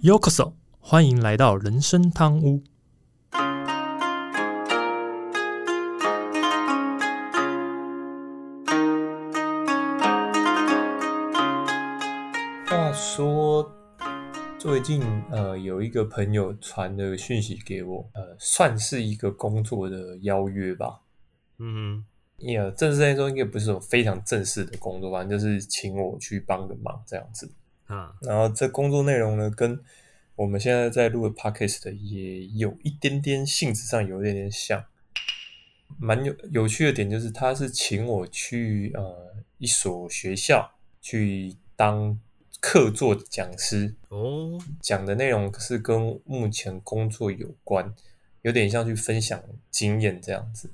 Yokoso，欢迎来到人生汤屋。话说，最近呃，有一个朋友传了讯息给我，呃，算是一个工作的邀约吧。嗯也正式来说，应该不是有非常正式的工作，反正就是请我去帮个忙这样子。哼，啊，然后这工作内容呢，跟我们现在在录的 podcast 的也有一点点性质上有一点点像。蛮有有趣的点就是，他是请我去呃一所学校去当客座讲师，哦，讲的内容是跟目前工作有关，有点像去分享经验这样子。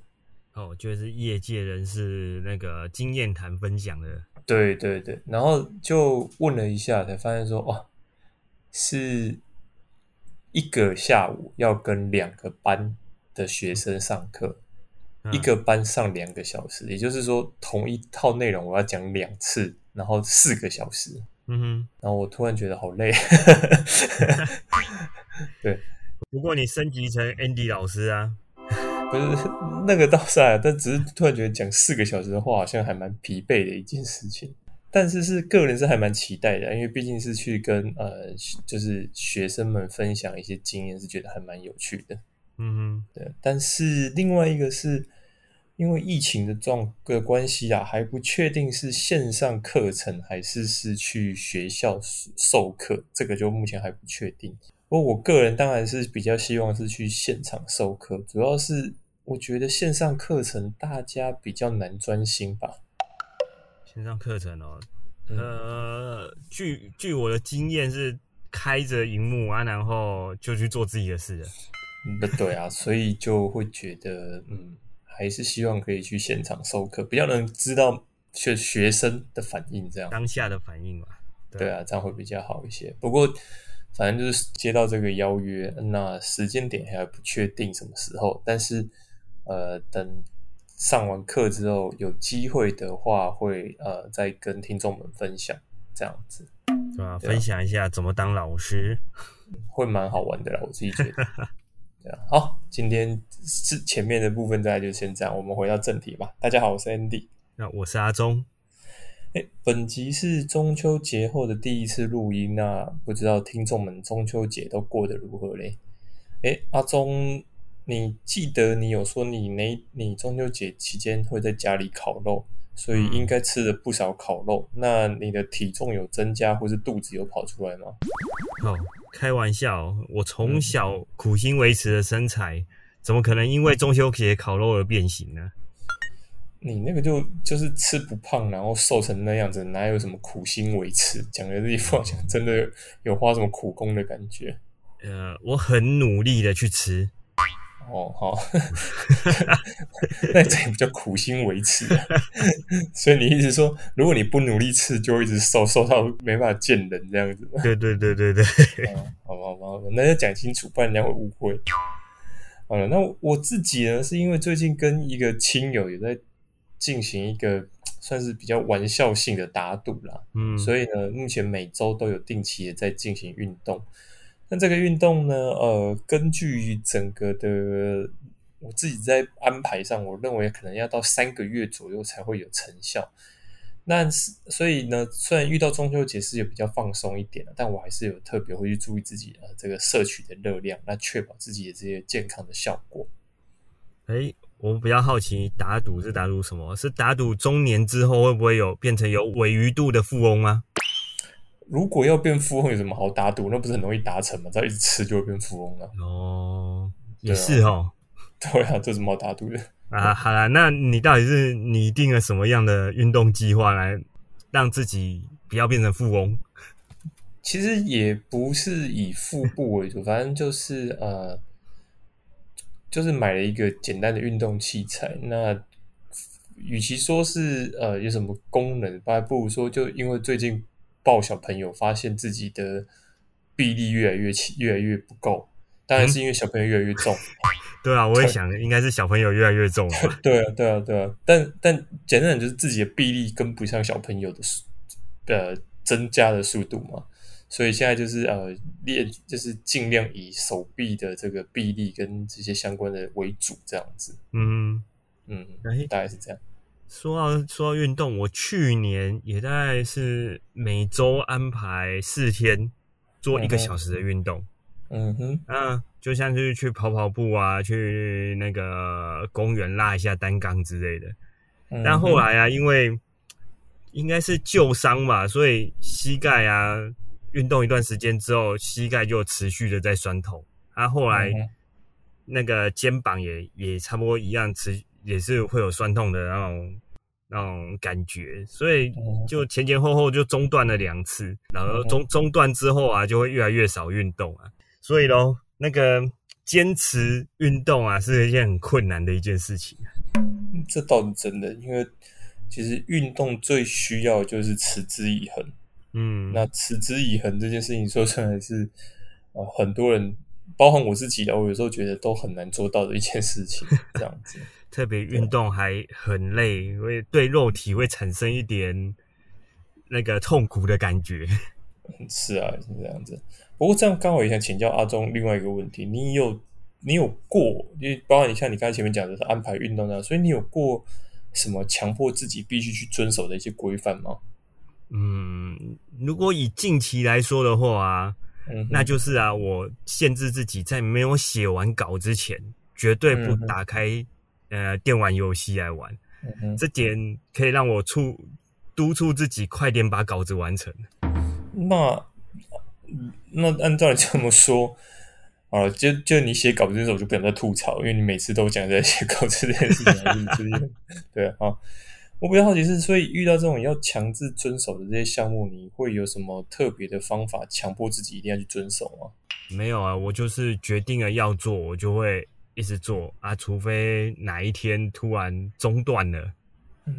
哦，就是业界人士那个经验谈分享的，对对对，然后就问了一下，才发现说，哦，是一个下午要跟两个班的学生上课，嗯。一个班上两个小时，也就是说，同一套内容我要讲两次，然后四个小时，嗯哼。然后我突然觉得好累。对，哼。不过你升级成 Andy 老师啊，不是 那个倒是啊，但只是突然觉得讲四个小时的话，好像还蛮疲惫的一件事情。但是是个人是还蛮期待的，因为毕竟是去跟呃，就是学生们分享一些经验，是觉得还蛮有趣的。嗯对，但是另外一个是因为疫情的状个关系啊，还不确定是线上课程还是是去学校授课，这个就目前还不确定。不过我个人当然是比较希望是去现场授课，主要是我觉得线上课程大家比较难专心吧。哼，线上课程哦，嗯呃，据据我的经验是开着荧幕啊，然后就去做自己的事了。嗯，对啊，所以就会觉得，嗯，还是希望可以去现场授课，比较能知道学学生的反应这样。当下的反应嘛。对啊，这样会比较好一些。不过，反正就是接到这个邀约，那时间点还不确定什么时候，但是呃，等上完课之后有机会的话，会呃再跟听众们分享这样子，对啊分享一下怎么当老师。会蛮好玩的啦，我自己觉得。对啊，好，今天是前面的部分，大家就先这样，我们回到正题吧。大家好，我是 Andy。那我是阿忠，哎，本集是中秋节后的第一次录音，那不知道听众们中秋节都过得如何嘞？哎，阿忠，你记得你有说你那你中秋节期间会在家里烤肉，所以应该吃了不少烤肉。那你的体重有增加，或是肚子有跑出来吗？哦，开玩笑，我从小苦心维持的身材，怎么可能因为中秋节烤肉而变形呢？你那个就就是吃不胖，然后瘦成那样子，哪有什么苦心维持？讲的这一副好像真的有花什么苦功的感觉。呃，我很努力的去吃，哦，好，那这也不叫苦心维持、啊。所以你一直说，如果你不努力吃，就会一直瘦，瘦到没办法见人这样子吗？对对对对对，哦好吧，好吧，好吧，那要讲清楚，不然人家会误会。好了，那我自己呢，是因为最近跟一个亲友也在进行一个算是比较玩笑性的打赌啦，嗯，所以呢，目前每周都有定期的在进行运动。那这个运动呢，呃，根据整个的我自己在安排上，我认为可能要到三个月左右才会有成效。那所以呢，虽然遇到中秋节是有比较放松一点的，但我还是有特别会去注意自己呃这个摄取的热量，那确保自己的这些健康的效果。哎，我比较好奇，打赌是打赌什么？是打赌中年之后会不会有变成有尾鱼肚的富翁吗？如果要变富翁，有什么好打赌？那不是很容易达成吗？只要一直吃就会变富翁了。哦，也是哦。对啊，这有什么好打赌的？啊，好啦，那你到底是拟定了什么样的运动计划来让自己不要变成富翁？其实也不是以腹部为主，反正就是呃，就是买了一个简单的运动器材。那与其说是呃有什么功能，还不如说就因为最近抱小朋友，发现自己的臂力越来越轻，越来越不够。当然是因为小朋友越来越重。对啊，我也想应该是小朋友越来越重了。对啊，对啊，对啊。但但简单讲就是自己的臂力跟不上小朋友的速呃增加的速度嘛。所以现在就是呃练，就是尽量以手臂的这个臂力跟这些相关的为主，这样子。嗯，嗯，哎，大概是这样。说到说到运动，我去年也大概是每周安排四天做一个小时的运动。嗯哼，嗯，就像是去跑跑步啊，去那个公园拉一下单杠之类的。但后来啊，因为应该是旧伤吧，所以膝盖啊，运动一段时间之后，膝盖就持续的在酸痛。啊，后来那个肩膀也也差不多一样，持也是会有酸痛的那种那种感觉，所以就前前后后就中断了两次，然后中中断之后啊，就会越来越少运动啊。所以咯，那个坚持运动啊，是一件很困难的一件事情。这倒是真的，因为其实运动最需要就是持之以恒。嗯，那持之以恒这件事情，说出来是呃，很多人，包含我自己的，我有时候觉得都很难做到的一件事情。这样子，特别运动还很累，会对肉体会产生一点那个痛苦的感觉。是啊，是这样子。不过这样刚好也想请教阿忠另外一个问题：你有你有过，因为包括你像你刚才前面讲的是安排运动啊，所以你有过什么强迫自己必须去遵守的一些规范吗？嗯，如果以近期来说的话啊，那就是啊，我限制自己在没有写完稿之前，绝对不打开呃电玩游戏来玩。这点可以让我促督促自己快点把稿子完成。那那按照你这么说，啊，就就你写稿子的时候，我就不想再吐槽，因为你每次都讲在写稿子这件事情，对啊。我比较好奇是，所以遇到这种要强制遵守的这些项目，你会有什么特别的方法强迫自己一定要去遵守吗？没有啊，我就是决定了要做，我就会一直做啊，除非哪一天突然中断了，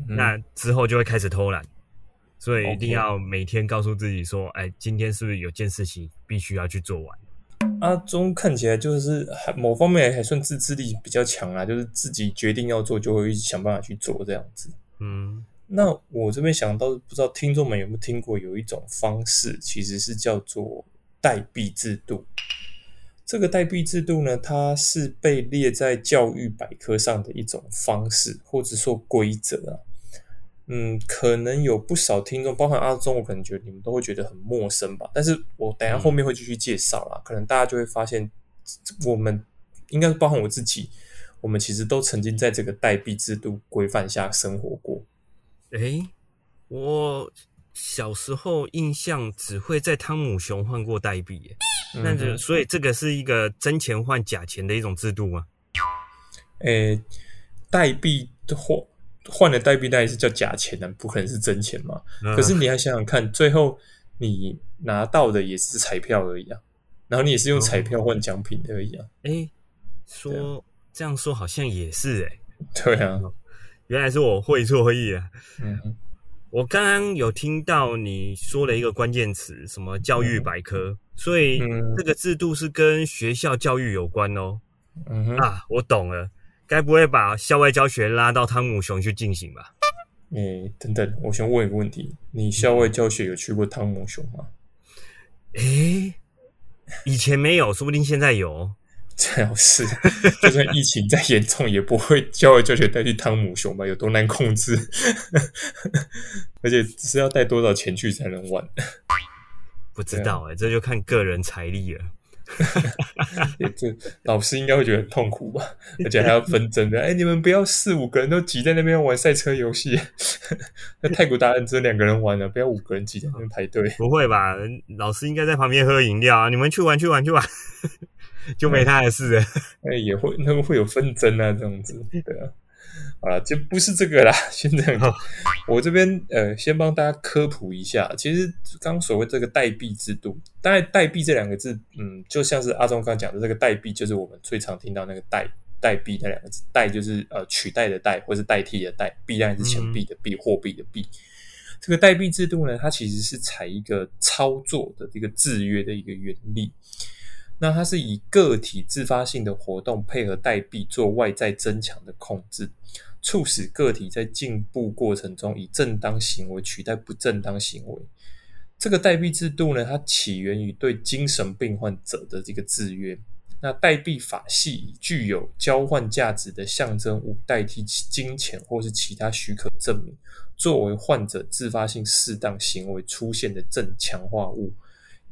那之后就会开始偷懒。所以一定要每天告诉自己说：“哎，今天是不是有件事情必须要去做完？”阿忠看起来就是还某方面还算自制力比较强啊，就是自己决定要做，就会想办法去做这样子。嗯，那我这边想到，不知道听众们有没有听过，有一种方式其实是叫做代币制度。这个代币制度呢，它是被列在教育百科上的一种方式，或者说规则啊。嗯，可能有不少听众，包含阿忠，我可能觉得你们都会觉得很陌生吧。但是我等下后面会继续介绍啦，可能大家就会发现，我们应该是包含我自己，我们其实都曾经在这个代币制度规范下生活过。诶，我小时候印象只会在汤姆熊换过代币，那就所以这个是一个真钱换假钱的一种制度吗？诶，代币的货。换了代币当然是叫假钱的，不可能是真钱嘛。可是你要想想看，最后你拿到的也是彩票而已啊，然后你也是用彩票换奖品而已啊。哎，说这样说好像也是哎。对啊，原来是我会错意啊。嗯，我刚刚有听到你说了一个关键词，什么教育百科，所以这个制度是跟学校教育有关哦。嗯啊，我懂了。该不会把校外教学拉到汤姆熊去进行吧？诶，等等，我想问一个问题：你校外教学有去过汤姆熊吗？诶，以前没有，说不定现在有。最好是，就算疫情再严重，也不会教育教学带去汤姆熊吧？有多难控制？而且只是要带多少钱去才能玩？不知道诶，这就看个人财力了。也这老师应该会觉得很痛苦吧，而且还要纷争的。哎，你们不要四五个人都挤在那边玩赛车游戏。那太古达人只有两个人玩了，不要五个人挤在那边排队。不会吧？老师应该在旁边喝饮料啊！你们去玩去玩去玩，就没他的事。了。那，也会那个会有纷争啊，这样子对啊。好了，就不是这个啦。现在我这边呃，先帮大家科普一下。其实刚所谓这个代币制度，当然代币这两个字，嗯，就像是阿忠刚讲的，这个代币就是我们最常听到那个代代币那两个字，代就是呃取代的代，或是代替的代，币当然是钱币的币，货币的币。这个代币制度呢，它其实是采一个操作的一个制约的一个原理。那它是以个体自发性的活动配合代币做外在增强的控制，促使个体在进步过程中以正当行为取代不正当行为。这个代币制度呢，它起源于对精神病患者的这个制约。那代币法系以具有交换价值的象征物代替金钱或是其他许可证明，作为患者自发性适当行为出现的正强化物，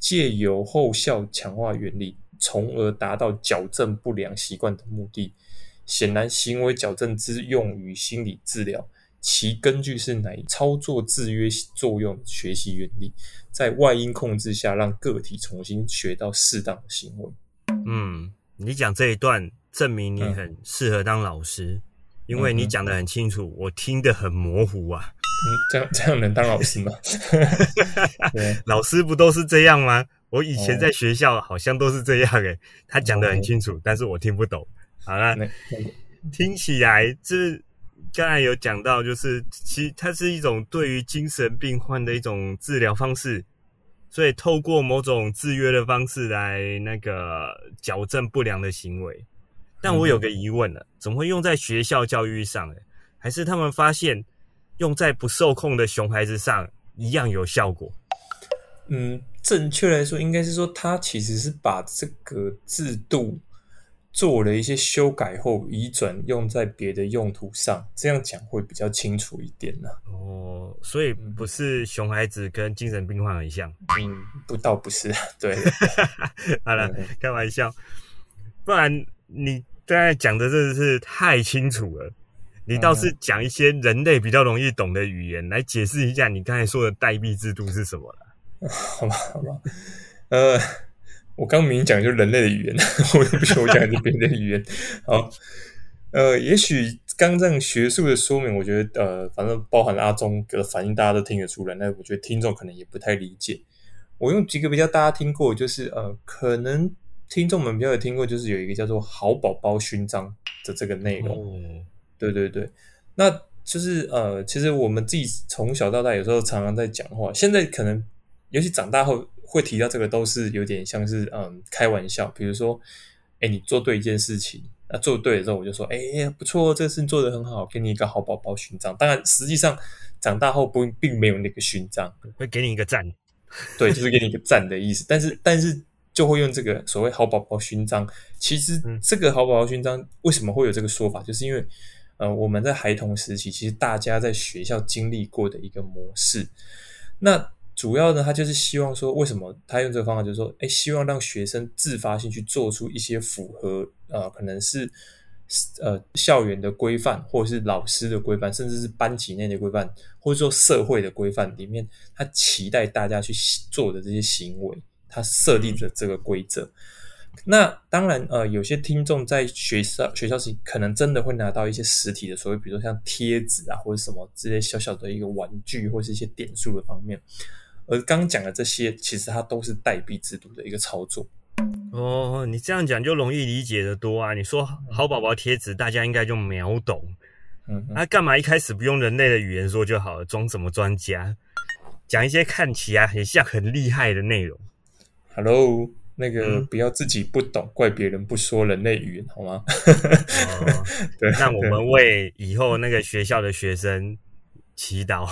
借由后效强化原理，从而达到矫正不良习惯的目的。显然，行为矫正之用于心理治疗。其根据是乃操作制约作用学习原理，在外因控制下，让个体重新学到适当的行为。嗯，你讲这一段证明你很适合当老师，因为你讲的很清楚，我听得很模糊啊。嗯，这样这样能当老师吗？老师不都是这样吗？我以前在学校好像都是这样诶，他讲的很清楚，但是我听不懂。好了，听起来这。刚才有讲到，就是其实它是一种对于精神病患的一种治疗方式，所以透过某种制约的方式来那个矫正不良的行为。但我有个疑问了，怎么会用在学校教育上？诶还是他们发现用在不受控的熊孩子上一样有效果？嗯，正确来说，应该是说他其实是把这个制度。做了一些修改后，移转用在别的用途上，这样讲会比较清楚一点呢。哦，所以不是熊孩子跟精神病患很像？嗯，不，倒不是。对，好了，开玩笑。不然你刚才讲的真的是太清楚了。你倒是讲一些人类比较容易懂的语言来解释一下你刚才说的代币制度是什么了。好吧，好吧，呃。我刚明明讲就是人类的语言，我又不说我讲的是别人的语言。好，呃，也许刚这样学术的说明，我觉得呃，反正包含阿忠的反应，大家都听得出来。那我觉得听众可能也不太理解。我用几个比较大家听过，就是呃，可能听众们比较有听过，就是有一个叫做“好宝宝勋章”的这个内容。对对对，那就是呃，其实我们自己从小到大，有时候常常在讲话，现在可能尤其长大后。会提到这个都是有点像是嗯开玩笑，比如说，哎，你做对一件事情，那做对了之后，我就说，哎，不错，这个事情做得很好，给你一个好宝宝勋章。当然，实际上长大后不并没有那个勋章，会给你一个赞，对，就是给你一个赞的意思。但是，但是就会用这个所谓好宝宝勋章。其实，这个好宝宝勋章为什么会有这个说法？就是因为，呃，我们在孩童时期，其实大家在学校经历过的一个模式，那。主要呢，他就是希望说，为什么他用这个方法，就是说，哎，希望让学生自发性去做出一些符合呃，可能是呃校园的规范，或者是老师的规范，甚至是班级内的规范，或者说社会的规范里面，他期待大家去做的这些行为，他设立的这个规则。那当然，呃，有些听众在学校学校时可能真的会拿到一些实体的，所谓比如说像贴纸啊，或者什么这些小小的一个玩具，或是一些点数的方面。而刚讲的这些，其实它都是代币制度的一个操作。哦，你这样讲就容易理解的多啊！你说好宝宝贴纸，大家应该就秒懂。嗯，那干嘛一开始不用人类的语言说就好了？装什么专家？讲一些看起来很像很厉害的内容。Hello，那个不要自己不懂，怪别人不说人类语言好吗？对，那我们为以后那个学校的学生祈祷。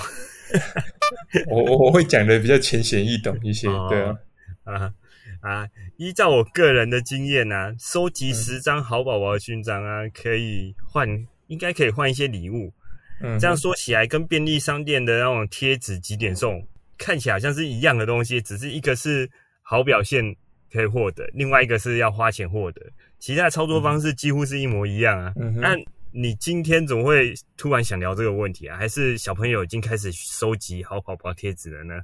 我我我会讲的比较浅显易懂一些，对啊，啊啊！依照我个人的经验呢，收集十张好宝宝勋章啊，可以换，应该可以换一些礼物。嗯，这样说起来，跟便利商店的那种贴纸几点送，看起来好像是一样的东西，只是一个是好表现可以获得，另外一个是要花钱获得，其他的操作方式几乎是一模一样啊。嗯那你今天怎么会突然想聊这个问题啊？还是小朋友已经开始收集好宝宝贴纸了呢？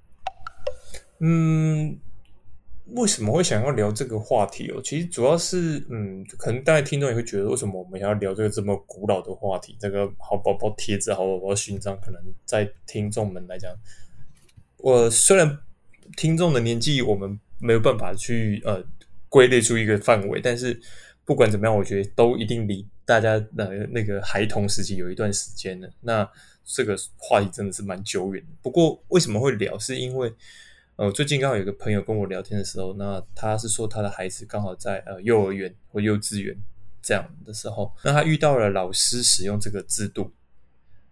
嗯，为什么会想要聊这个话题哦？其实主要是，嗯，可能大家听众也会觉得，为什么我们要聊这个这么古老的话题？这个好宝宝贴纸、好宝宝勋章，可能在听众们来讲，我虽然听众的年纪我们没有办法去呃归类出一个范围，但是不管怎么样，我觉得都一定离。大家的那个孩童时期有一段时间了，那这个话题真的是蛮久远的。不过为什么会聊？是因为呃，最近刚好有个朋友跟我聊天的时候，那他是说他的孩子刚好在呃幼儿园或幼稚园这样的时候，那他遇到了老师使用这个制度，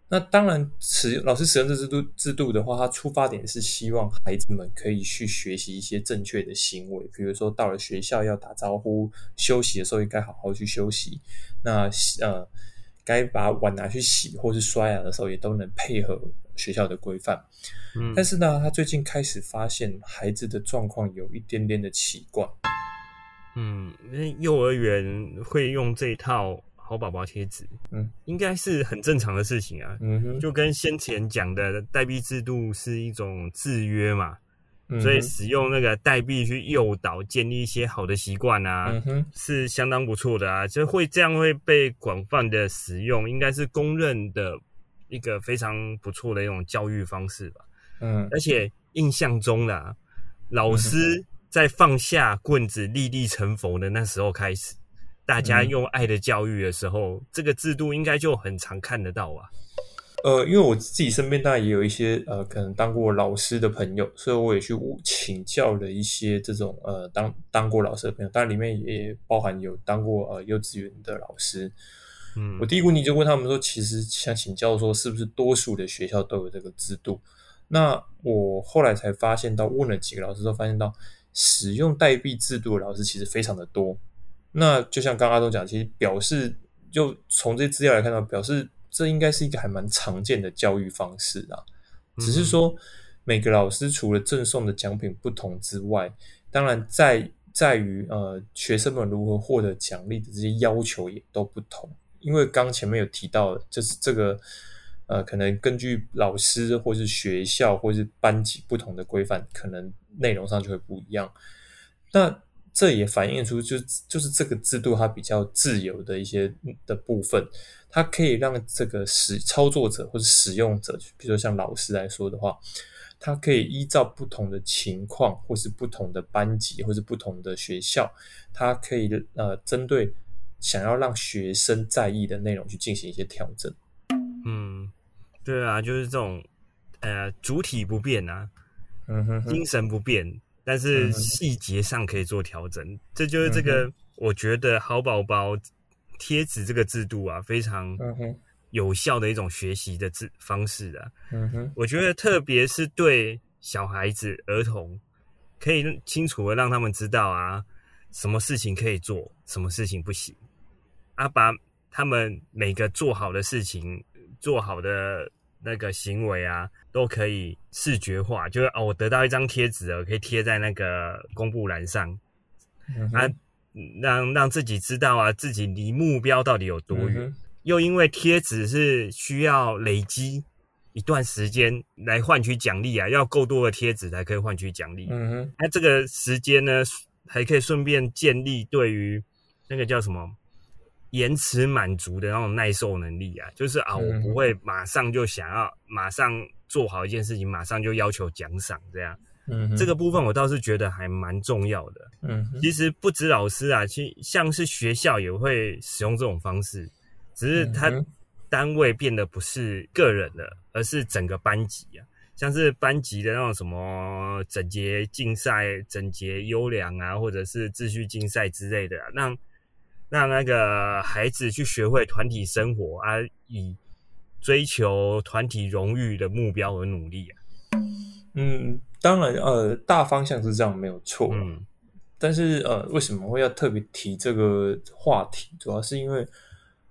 那当然，使老师使用这制度制度的话，他出发点是希望孩子们可以去学习一些正确的行为，比如说到了学校要打招呼，休息的时候应该好好去休息。那呃，该把碗拿去洗或是刷牙的时候，也都能配合学校的规范。嗯，但是呢，他最近开始发现孩子的状况有一点点的奇怪。嗯，那幼儿园会用这套。好宝宝贴纸，嗯，应该是很正常的事情啊，嗯哼，就跟先前讲的代币制度是一种制约嘛，所以使用那个代币去诱导建立一些好的习惯啊，嗯哼，是相当不错的啊，就会这样会被广泛的使用，应该是公认的一个非常不错的一种教育方式吧，嗯，而且印象中的老师在放下棍子立地成佛的那时候开始。大家用爱的教育的时候，这个制度应该就很常看得到啊。呃，因为我自己身边当然也有一些呃，可能当过老师的朋友，所以我也去请教了一些这种呃当当过老师的朋友，当然里面也包含有当过呃幼稚园的老师。嗯，我第一个问题就问他们说，其实想请教说，是不是多数的学校都有这个制度？那我后来才发现到，问了几个老师都发现到，使用代币制度的老师其实非常的多。那就像刚刚阿东讲，其实表示就从这些资料来看到，表示这应该是一个还蛮常见的教育方式啊。只是说每个老师除了赠送的奖品不同之外，当然在在于呃学生们如何获得奖励的这些要求也都不同。因为刚前面有提到，就是这个呃可能根据老师或是学校或是班级不同的规范，可能内容上就会不一样。那这也反映出，就就是这个制度它比较自由的一些的部分，它可以让这个使操作者或者使用者，比如说像老师来说的话，他可以依照不同的情况，或是不同的班级，或是不同的学校，他可以呃针对想要让学生在意的内容去进行一些调整。嗯，对啊，就是这种呃主体不变啊，嗯哼，精神不变。但是细节上可以做调整，这就是这个我觉得好宝宝贴纸这个制度啊，非常有效的一种学习的制方式啊。嗯哼，我觉得特别是对小孩子、儿童，可以清楚的让他们知道啊，什么事情可以做，什么事情不行。啊，把他们每个做好的事情、做好的那个行为啊。都可以视觉化，就是哦，我得到一张贴纸了，可以贴在那个公布栏上，啊，让让自己知道啊，自己离目标到底有多远。又因为贴纸是需要累积一段时间来换取奖励啊，要够多的贴纸才可以换取奖励。嗯哼，那这个时间呢，还可以顺便建立对于那个叫什么？延迟满足的那种耐受能力啊，就是啊，我不会马上就想要马上做好一件事情，马上就要求奖赏这样。嗯，这个部分我倒是觉得还蛮重要的。嗯，其实不止老师啊，其实像是学校也会使用这种方式，只是他单位变得不是个人了，而是整个班级啊，像是班级的那种什么整洁竞赛、整洁优良啊，或者是秩序竞赛之类的，让。让那个孩子去学会团体生活啊，以追求团体荣誉的目标而努力啊。嗯，当然，呃，大方向是这样没有错。嗯，但是呃，为什么会要特别提这个话题？主要是因为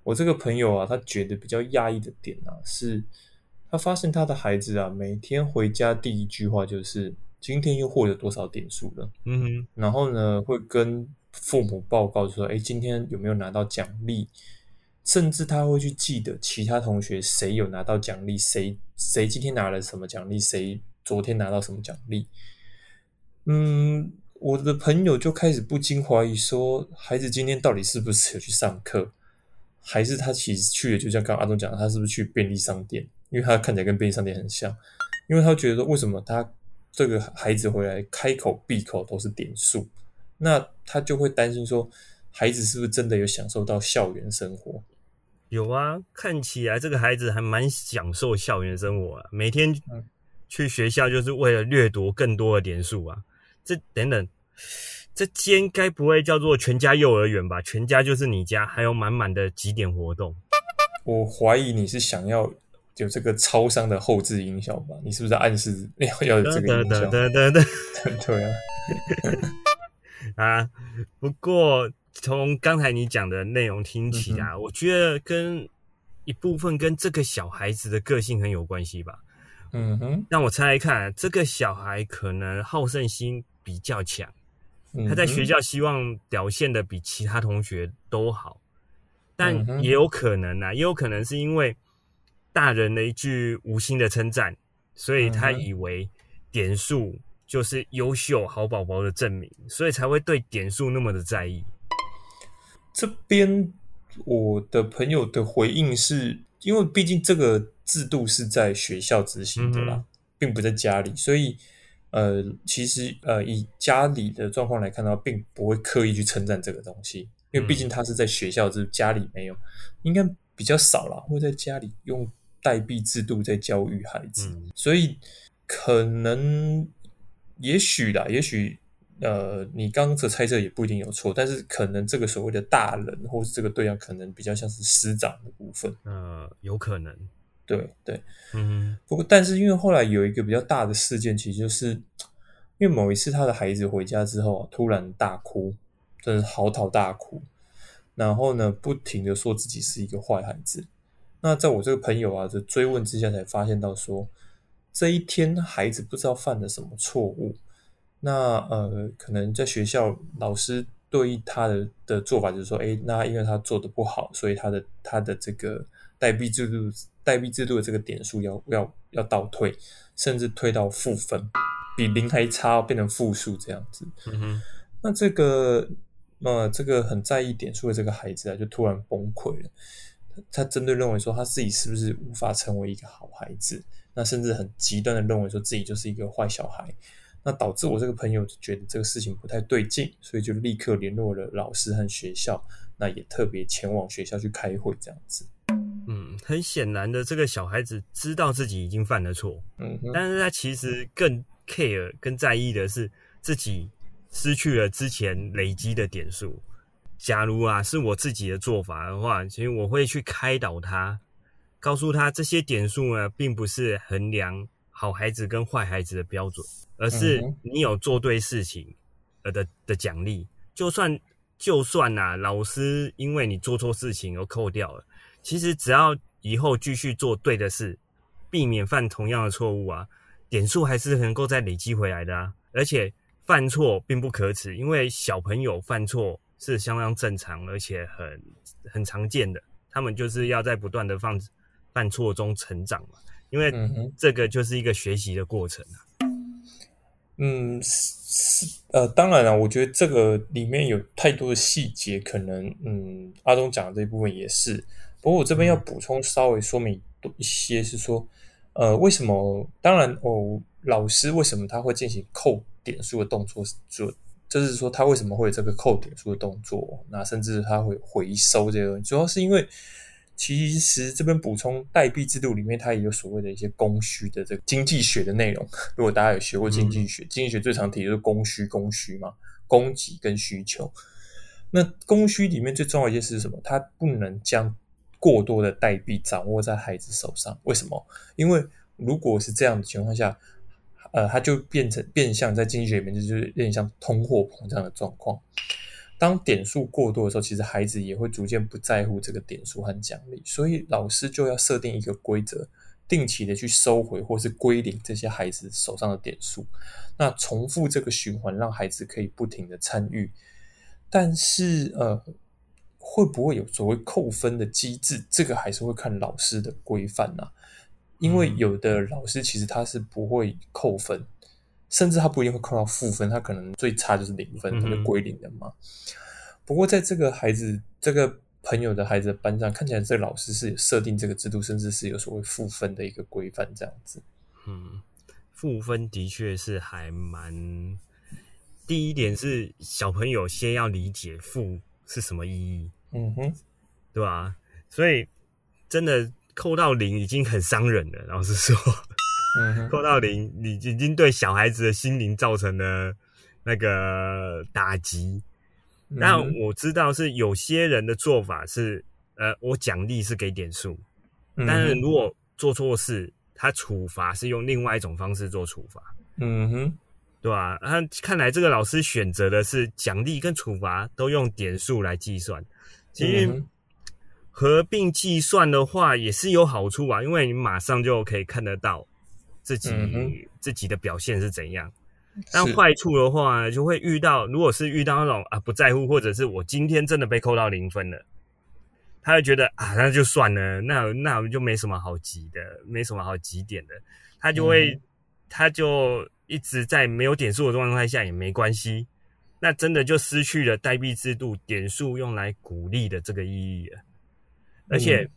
我这个朋友啊，他觉得比较压抑的点啊，是他发现他的孩子啊，每天回家第一句话就是今天又获得多少点数了。嗯哼，然后呢，会跟。父母报告说：“哎，今天有没有拿到奖励？甚至他会去记得其他同学谁有拿到奖励，谁谁今天拿了什么奖励，谁昨天拿到什么奖励。”嗯，我的朋友就开始不禁怀疑说：“孩子今天到底是不是有去上课，还是他其实去了？就像刚阿东讲，他是不是去便利商店？因为他看起来跟便利商店很像，因为他觉得说，为什么他这个孩子回来开口闭口都是点数？”那他就会担心说，孩子是不是真的有享受到校园生活？有啊，看起来这个孩子还蛮享受校园生活啊，每天去学校就是为了掠夺更多的点数啊。这等等，这间该不会叫做全家幼儿园吧？全家就是你家，还有满满的几点活动。我怀疑你是想要有这个超商的后置音效吧？你是不是暗示要要有这个音效？对对对对啊。啊，不过从刚才你讲的内容听起来，我觉得跟一部分跟这个小孩子的个性很有关系吧。嗯哼，让我猜猜看，这个小孩可能好胜心比较强，他在学校希望表现的比其他同学都好，但也有可能啊，也有可能是因为大人的一句无心的称赞，所以他以为点数。就是优秀好宝宝的证明，所以才会对点数那么的在意。这边我的朋友的回应是，因为毕竟这个制度是在学校执行的啦，并不在家里，所以呃，其实呃，以家里的状况来看的话，并不会刻意去称赞这个东西，因为毕竟他是在学校，就是家里没有，应该比较少啦，会在家里用代币制度在教育孩子，所以可能。也许啦，也许呃，你刚刚的猜测也不一定有错，但是可能这个所谓的大人或是这个对象，可能比较像是师长的部分。呃，有可能，对对，嗯。不过，但是因为后来有一个比较大的事件，其实就是因为某一次他的孩子回家之后突然大哭，真是嚎啕大哭，然后呢，不停的说自己是一个坏孩子。那在我这个朋友啊的追问之下，才发现到说。这一天，孩子不知道犯了什么错误。那呃，可能在学校老师对他的的做法就是说，哎，那因为他做的不好，所以他的他的这个代币制度代币制度的这个点数要要要倒退，甚至退到负分，比零还差，变成负数这样子。嗯哼，那这个呃，这个很在意点数的这个孩子啊，就突然崩溃了。他针对认为说，他自己是不是无法成为一个好孩子？那甚至很极端的认为说自己就是一个坏小孩，那导致我这个朋友觉得这个事情不太对劲，所以就立刻联络了老师和学校，那也特别前往学校去开会这样子。嗯，很显然的，这个小孩子知道自己已经犯了错，嗯，但是他其实更 care、更在意的是自己失去了之前累积的点数。假如啊是我自己的做法的话，其实我会去开导他。告诉他这些点数呢，并不是衡量好孩子跟坏孩子的标准，而是你有做对事情呃的的奖励。就算就算呐，老师因为你做错事情而扣掉了，其实只要以后继续做对的事，避免犯同样的错误啊，点数还是能够再累积回来的啊。而且犯错并不可耻，因为小朋友犯错是相当正常而且很很常见的，他们就是要在不断的放。犯错中成长嘛，因为这个就是一个学习的过程啊。嗯，是呃，当然了，我觉得这个里面有太多的细节，可能嗯，阿东讲的这一部分也是。不过我这边要补充稍微说明多一些，是说呃，为什么？当然哦，老师为什么他会进行扣点数的动作？就就是说他为什么会有这个扣点数的动作？那甚至他会回收这个，主要是因为。其实这边补充代币制度里面，它也有所谓的一些供需的这个经济学的内容。如果大家有学过经济学，经济学最常提就是供需，供需嘛，供给跟需求。那供需里面最重要一件事是什么？它不能将过多的代币掌握在孩子手上。为什么？因为如果是这样的情况下，呃，它就变成变相在经济学里面就是有点像通货膨胀的状况。当点数过多的时候，其实孩子也会逐渐不在乎这个点数和奖励，所以老师就要设定一个规则，定期的去收回或是归零这些孩子手上的点数，那重复这个循环，让孩子可以不停的参与。但是，呃，会不会有所谓扣分的机制？这个还是会看老师的规范呐，因为有的老师其实他是不会扣分。甚至他不一定会扣到负分，他可能最差就是零分，他就归零的嘛。不过在这个孩子、这个朋友的孩子的班上，看起来这个老师是有设定这个制度，甚至是有所谓负分的一个规范这样子。嗯，负分的确是还蛮。第一点是小朋友先要理解负是什么意义，嗯哼，对吧？所以真的扣到零已经很伤人了，老实说。扣到零，你已经对小孩子的心灵造成了那个打击。那我知道是有些人的做法是，呃，我奖励是给点数，但是如果做错事，他处罚是用另外一种方式做处罚。嗯哼，对吧？他看来这个老师选择的是奖励跟处罚都用点数来计算。其实合并计算的话也是有好处啊，因为你马上就可以看得到自己自己的表现是怎样。但坏处的话，就会遇到，如果是遇到那种啊不在乎，或者是我今天真的被扣到零分了，他会觉得啊那就算了，那那我们就没什么好急的，没什么好急点的，他就会他就一直在没有点数的状态下也没关系，那真的就失去了代币制度点数用来鼓励的这个意义了。而且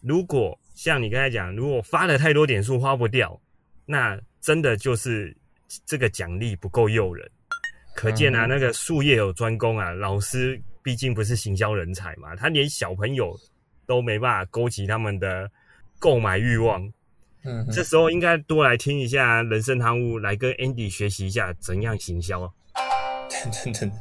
如果像你刚才讲，如果发了太多点数花不掉，那真的就是。这个奖励不够诱人，可见啊，那个术业有专攻啊，老师毕竟不是行销人才嘛，他连小朋友都没办法勾起他们的购买欲望。嗯，这时候应该多来听一下人生汤屋，来跟 Andy 学习一下怎样行销。等等等。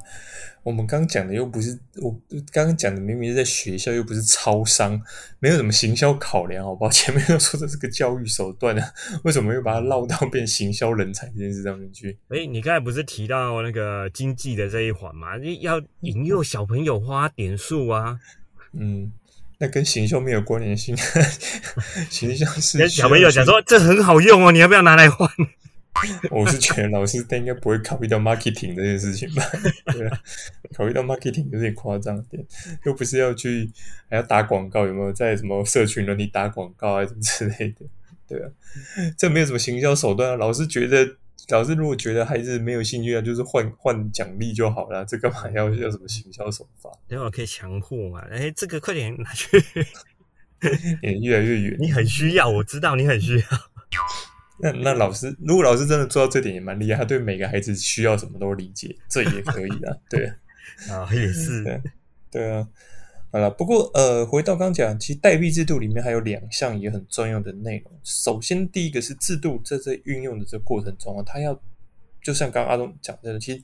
我们刚讲的又不是我刚刚讲的，明明是在学校，又不是超商，没有什么行销考量，好不好？前面又说这是个教育手段呢，为什么又把它绕到变行销人才这件事上面去？哎，你刚才不是提到那个经济的这一环吗？要引诱小朋友花点数啊？嗯，那跟行销没有关联性，行销是跟小朋友讲说这很好用哦，你要不要拿来换？我是觉得老师他应该不会考虑到 marketing 这件事情吧？对啊，考虑到 marketing 有点夸张点，又不是要去还要打广告，有没有在什么社群里打广告啊什么之类的？对啊，这没有什么行销手段啊。老师觉得，老师如果觉得孩子没有兴趣啊，就是换换奖励就好了，这干嘛要要什么行销手法？等会可以强迫嘛？哎，这个快点拿去，越来越远。你很需要，我知道你很需要。那那老师，如果老师真的做到这点也蛮厉害，他对每个孩子需要什么都理解，这也可以啊。对 啊，也是，对啊。好了，不过呃，回到刚讲，其实代币制度里面还有两项也很重要的内容。首先，第一个是制度在这运用的这过程中啊，他要就像刚刚阿东讲的，其实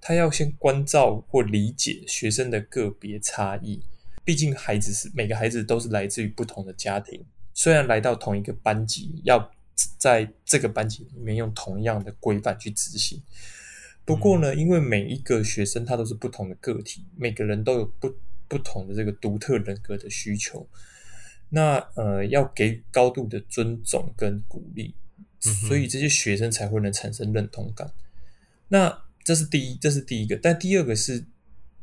他要先关照或理解学生的个别差异。毕竟孩子是每个孩子都是来自于不同的家庭，虽然来到同一个班级要。在这个班级里面用同样的规范去执行。不过呢，因为每一个学生他都是不同的个体，每个人都有不不同的这个独特人格的需求。那呃，要给予高度的尊重跟鼓励，所以这些学生才会能产生认同感。那这是第一，这是第一个。但第二个是，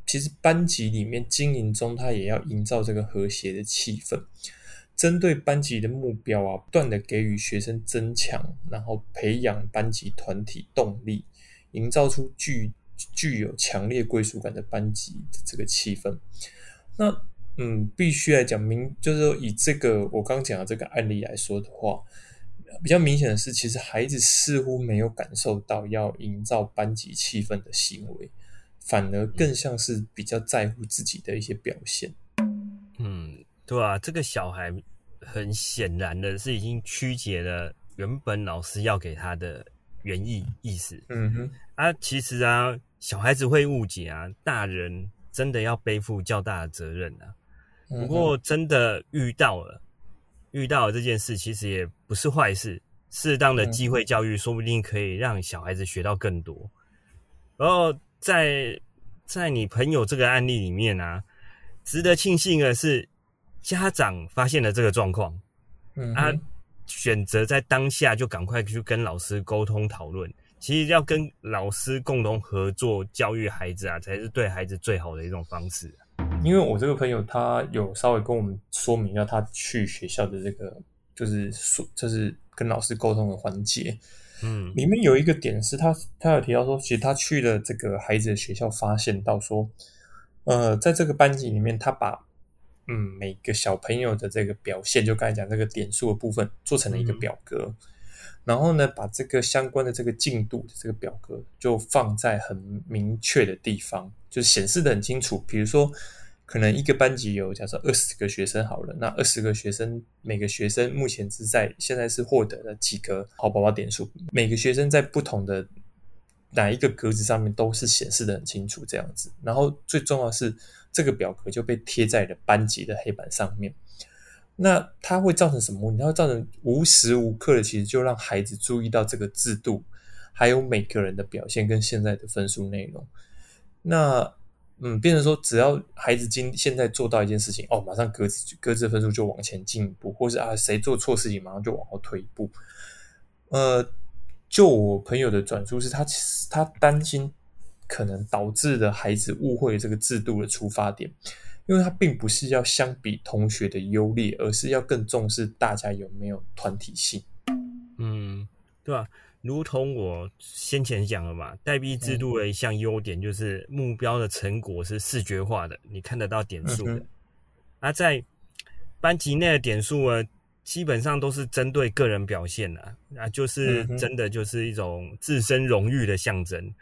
其实班级里面经营中，他也要营造这个和谐的气氛。针对班级的目标啊，不断的给予学生增强，然后培养班级团体动力，营造出具具有强烈归属感的班级的这个气氛。那嗯，必须来讲明，就是说以这个我刚讲的这个案例来说的话，比较明显的是，其实孩子似乎没有感受到要营造班级气氛的行为，反而更像是比较在乎自己的一些表现。嗯。对啊，这个小孩很显然的是已经曲解了原本老师要给他的原意意思。嗯哼，啊，其实啊，小孩子会误解啊，大人真的要背负较大的责任啊。不过真的遇到了，遇到了这件事，其实也不是坏事。适当的机会教育，说不定可以让小孩子学到更多。然后在在你朋友这个案例里面啊，值得庆幸的是。家长发现了这个状况，嗯，他选择在当下就赶快去跟老师沟通讨论。其实要跟老师共同合作教育孩子啊，才是对孩子最好的一种方式。因为我这个朋友他有稍微跟我们说明一下他去学校的这个就是说就是跟老师沟通的环节，嗯，里面有一个点是他他有提到说，其实他去了这个孩子的学校，发现到说，呃，在这个班级里面，他把嗯，每个小朋友的这个表现，就刚才讲这个点数的部分，做成了一个表格，然后呢，把这个相关的这个进度的这个表格，就放在很明确的地方，就是显示的很清楚。比如说，可能一个班级有假设二十个学生好了，那二十个学生，每个学生目前是在现在是获得了几个好宝宝点数，每个学生在不同的哪一个格子上面都是显示的很清楚，这样子。然后最重要是。这个表格就被贴在了班级的黑板上面。那它会造成什么问题？它会造成无时无刻的，其实就让孩子注意到这个制度，还有每个人的表现跟现在的分数内容。那嗯，变成说，只要孩子今现在做到一件事情，哦，马上各自各自分数就往前进一步，或是啊，谁做错事情，马上就往后退一步。呃，就我朋友的转述是，他他担心可能导致的孩子误会这个制度的出发点。因为他并不是要相比同学的优劣，而是要更重视大家有没有团体性。嗯，对吧？如同我先前讲了嘛，代币制度的一项优点就是目标的成果是视觉化的，你看得到点数的。而在班级内的点数呢，基本上都是针对个人表现的，啊，就是真的就是一种自身荣誉的象征。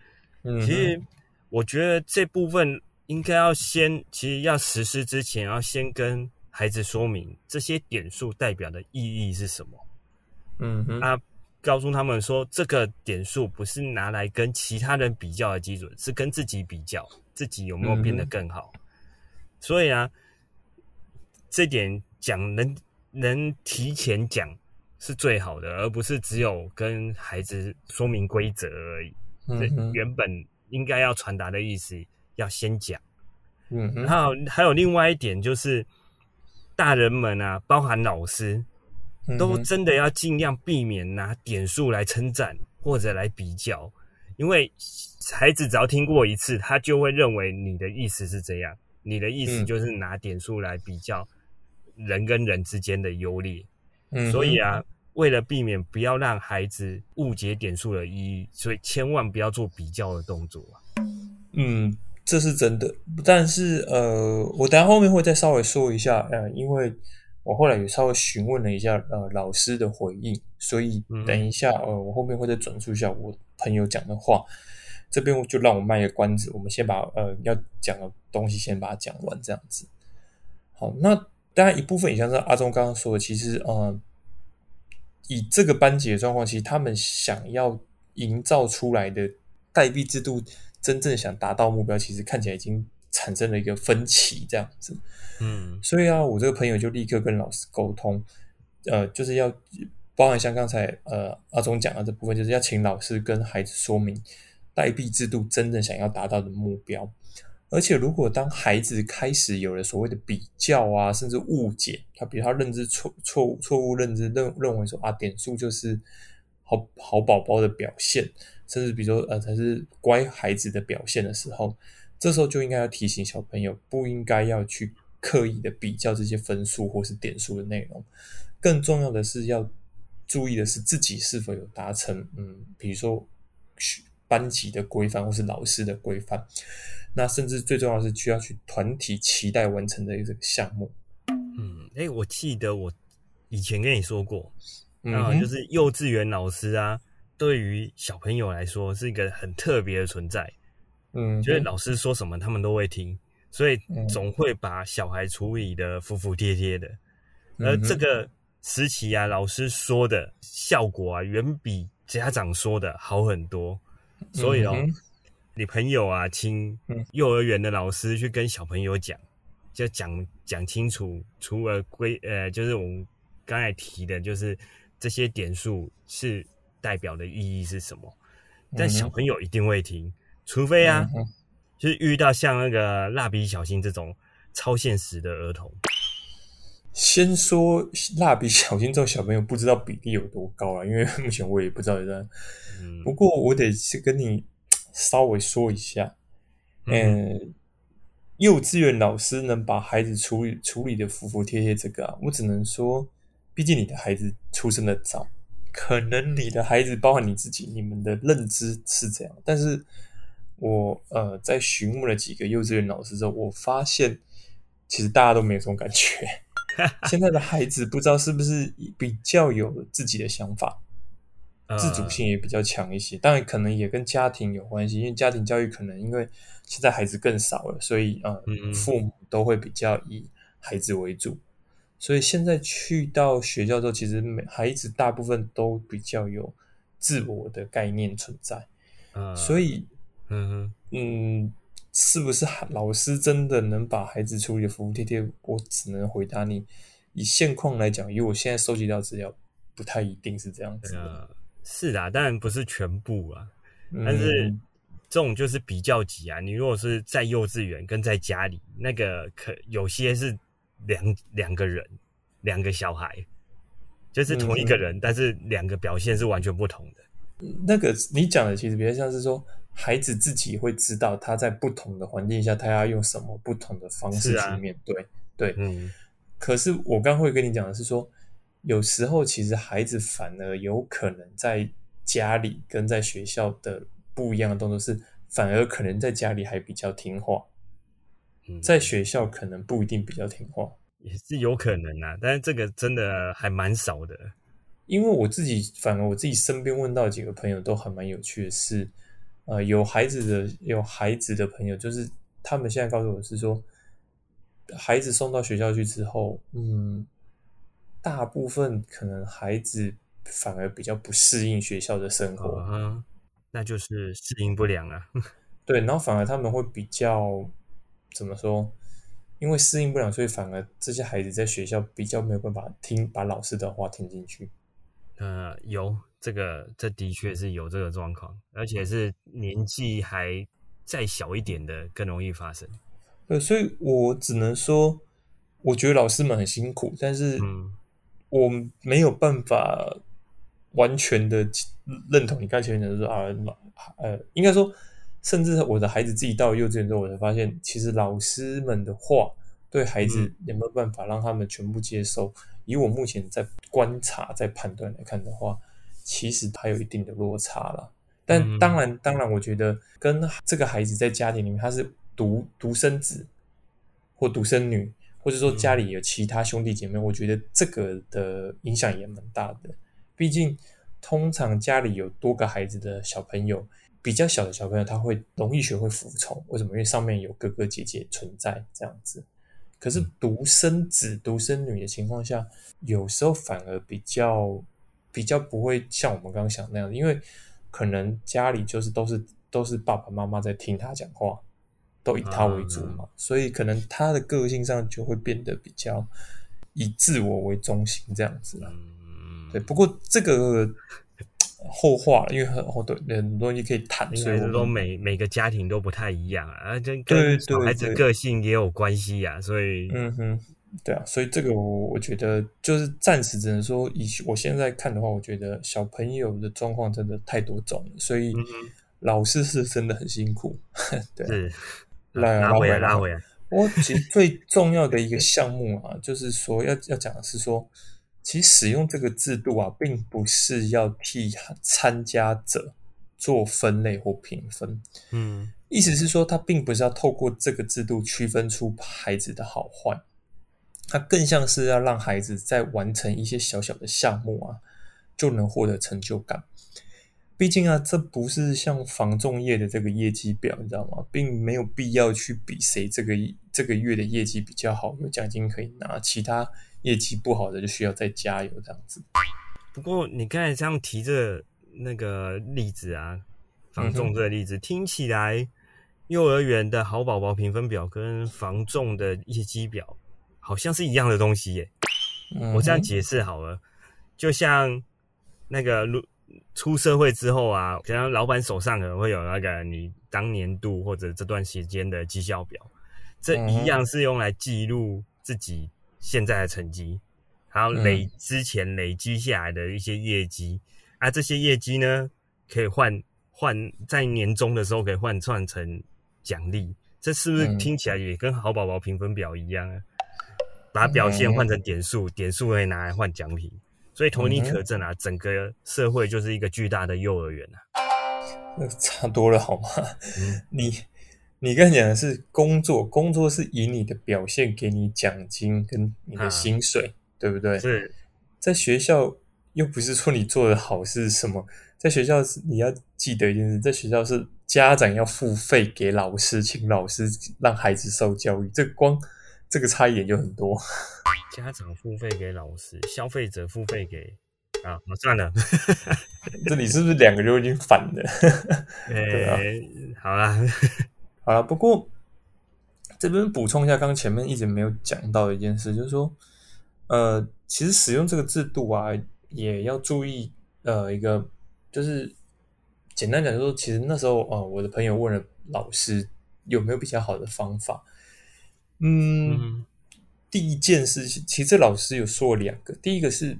其实我觉得这部分。应该要先，其实要实施之前，要先跟孩子说明这些点数代表的意义是什么。嗯，啊，告诉他们说，这个点数不是拿来跟其他人比较的基准，是跟自己比较，自己有没有变得更好。所以啊，这点讲能能提前讲是最好的，而不是只有跟孩子说明规则而已。嗯，原本应该要传达的意思。要先讲，嗯，然后还有另外一点就是，大人们啊，包含老师，都真的要尽量避免拿点数来称赞或者来比较，因为孩子只要听过一次，他就会认为你的意思是这样，你的意思就是拿点数来比较人跟人之间的优劣，嗯，所以啊，为了避免不要让孩子误解点数的意义，所以千万不要做比较的动作嗯。这是真的，但是呃，我等下后面会再稍微说一下，呃，因为我后来也稍微询问了一下呃老师的回应，所以等一下呃，我后面会再转述一下我朋友讲的话，这边就让我卖个关子，我们先把呃要讲的东西先把它讲完，这样子。好，那当然一部分也像是阿忠刚刚说的，其实呃，以这个班级的状况，其实他们想要营造出来的代币制度。真正想达到目标，其实看起来已经产生了一个分歧，这样子。嗯，所以啊，我这个朋友就立刻跟老师沟通，呃，就是要包含像刚才呃阿忠讲的这部分，就是要请老师跟孩子说明代币制度真正想要达到的目标。而且，如果当孩子开始有了所谓的比较啊，甚至误解，他比如他认知错错误错误认知，认认为说啊点数就是好好宝宝的表现。甚至比如说，呃，才是乖孩子的表现的时候，这时候就应该要提醒小朋友，不应该要去刻意的比较这些分数或是点数的内容。更重要的是要注意的是自己是否有达成，嗯，比如说班级的规范或是老师的规范。那甚至最重要是需要去团体期待完成的一个项目。嗯，哎，我记得我以前跟你说过，啊，就是幼稚园老师啊。对于小朋友来说是一个很特别的存在，嗯，觉得老师说什么他们都会听，所以总会把小孩处理的服服帖帖的。而这个时期啊，老师说的效果啊，远比家长说的好很多。所以哦，你朋友啊，请幼儿园的老师去跟小朋友讲，就讲讲清楚，除了规呃，就是我们刚才提的，就是这些点数是。代表的意义是什么？但小朋友一定会听，除非啊，就是遇到像那个蜡笔小新这种超现实的儿童。先说蜡笔小新这种小朋友，不知道比例有多高啊？因为目前我也不知道。嗯，不过我得去跟你稍微说一下。嗯，幼稚园老师能把孩子处理处理的服服帖帖，这个啊，我只能说，毕竟你的孩子出生的早。可能你的孩子，包括你自己，你们的认知是这样。但是，我呃，在询问了几个幼稚园老师之后，我发现其实大家都没有这种感觉。现在的孩子不知道是不是比较有自己的想法，自主性也比较强一些。当然，可能也跟家庭有关系，因为家庭教育可能因为现在孩子更少了，所以呃，父母都会比较以孩子为主。所以现在去到学校之后，其实每孩子大部分都比较有自我的概念存在。所以，嗯嗯，是不是老师真的能把孩子处理的服服帖帖？我只能回答你，以现况来讲，以我现在收集到资料，不太一定是这样子的。是啊，当然不是全部啊，但是这种就是比较级啊。你如果是在幼稚园跟在家里，那个可有些是两两个人，两个小孩，就是同一个人，但是两个表现是完全不同的。那个你讲的其实比较像是说，孩子自己会知道他在不同的环境下，他要用什么不同的方式去面对。对，嗯。可是我刚会跟你讲的是说，有时候其实孩子反而有可能在家里跟在学校的不一样的动作是，反而可能在家里还比较听话，在学校可能不一定比较听话，也是有可能啊。但是这个真的还蛮少的。因为我自己，反而我自己身边问到几个朋友都还蛮有趣的是，呃，有孩子的有孩子的朋友，就是他们现在告诉我是说，孩子送到学校去之后，嗯，大部分可能孩子反而比较不适应学校的生活，嗯，那就是适应不良啊。对，然后反而他们会比较怎么说？因为适应不了，所以反而这些孩子在学校比较没有办法听把老师的话听进去。呃，有这个，这的确是有这个状况，而且是年纪还再小一点的更容易发生。对，所以我只能说，我觉得老师们很辛苦，但是我没有办法完全的认同你刚才前面讲说啊，呃，应该说，甚至我的孩子自己到幼稚园之后，我才发现，其实老师们的话对孩子有没有办法让他们全部接受。以我目前在观察、在判断来看的话，其实他有一定的落差了。但当然，当然，我觉得跟这个孩子在家庭里面他是独独生子或独生女，或者说家里有其他兄弟姐妹，我觉得这个的影响也蛮大的。毕竟，通常家里有多个孩子的小朋友，比较小的小朋友，他会容易学会服从。为什么？因为上面有哥哥姐姐存在，这样子。可是独生子、独生女的情况下，有时候反而比较比较不会像我们刚刚想那样，因为可能家里就是都是都是爸爸妈妈在听他讲话，都以他为主嘛，所以可能他的个性上就会变得比较以自我为中心这样子了。对，不过这个。后话，因为很很多很多东西可以谈，所以说每每个家庭都不太一样啊，跟跟小孩子个性也有关系呀，所以嗯哼，对啊，所以这个我我觉得就是暂时只能说，以我现在看的话，我觉得小朋友的状况真的太多种，所以老师是真的很辛苦，对，拉回来拉回来，我其实最重要的一个项目啊，就是说要要讲的是说。其实使用这个制度啊，并不是要替参加者做分类或评分。嗯，意思是说，他并不是要透过这个制度区分出孩子的好坏，它更像是要让孩子在完成一些小小的项目啊，就能获得成就感。毕竟啊，这不是像防重业的这个业绩表，你知道吗？并没有必要去比谁这个这个月的业绩比较好，有奖金可以拿，其他。业绩不好的就需要再加油这样子。不过你刚才这样提这那个例子啊，防重这个例子听起来，幼儿园的好宝宝评分表跟防重的业绩表好像是一样的东西耶。我这样解释好了，就像那个出社会之后啊，可能老板手上可能会有那个你当年度或者这段时间的绩效表，这一样是用来记录自己。现在的成绩，还有累之前累积下来的一些业绩啊，这些业绩呢，可以换换在年终的时候可以换算成奖励，这是不是听起来也跟好宝宝评分表一样啊？把表现换成点数，点数可以拿来换奖品，所以同理可证啊，整个社会就是一个巨大的幼儿园啊。那 差多了好吗？你。你刚讲的是工作，工作是以你的表现给你奖金跟你的薪水，对不对？是在学校又不是说你做的好是什么，在学校是你要记得一件事，在学校是家长要付费给老师，请老师让孩子受教育，这光这个差一点就很多。家长付费给老师，消费者付费给啊，我算了，这里是不是两个就已经反了？对啊，好了。啊，不过这边补充一下，刚前面一直没有讲到一件事，就是说，呃，其实使用这个制度啊，也要注意呃一个，就是简单讲，就说其实那时候啊，我的朋友问了老师有没有比较好的方法。嗯，第一件事情，其实老师有说两个，第一个是